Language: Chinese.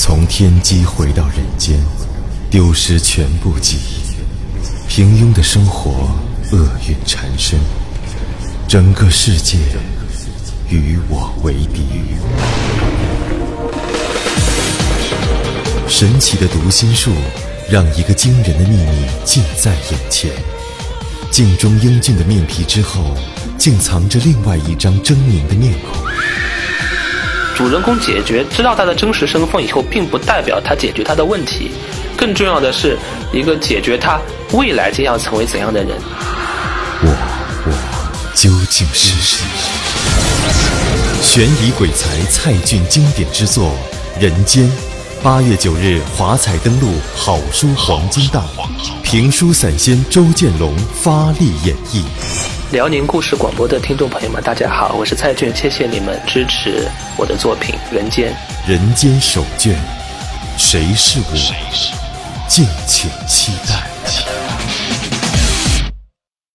从天机回到人间，丢失全部记忆，平庸的生活，厄运缠身，整个世界与我为敌。神奇的读心术，让一个惊人的秘密近在眼前。镜中英俊的面皮之后，竟藏着另外一张狰狞的面孔。主人公解决知道他的真实身份以后，并不代表他解决他的问题，更重要的是一个解决他未来将要成为怎样的人。我我究竟是谁？悬疑鬼才蔡骏经典之作《人间》，八月九日华彩登陆好书黄金档，评书散仙周建龙发力演绎。辽宁故事广播的听众朋友们，大家好，我是蔡俊，谢谢你们支持我的作品《人间》。人间手卷，谁是我？敬请期待。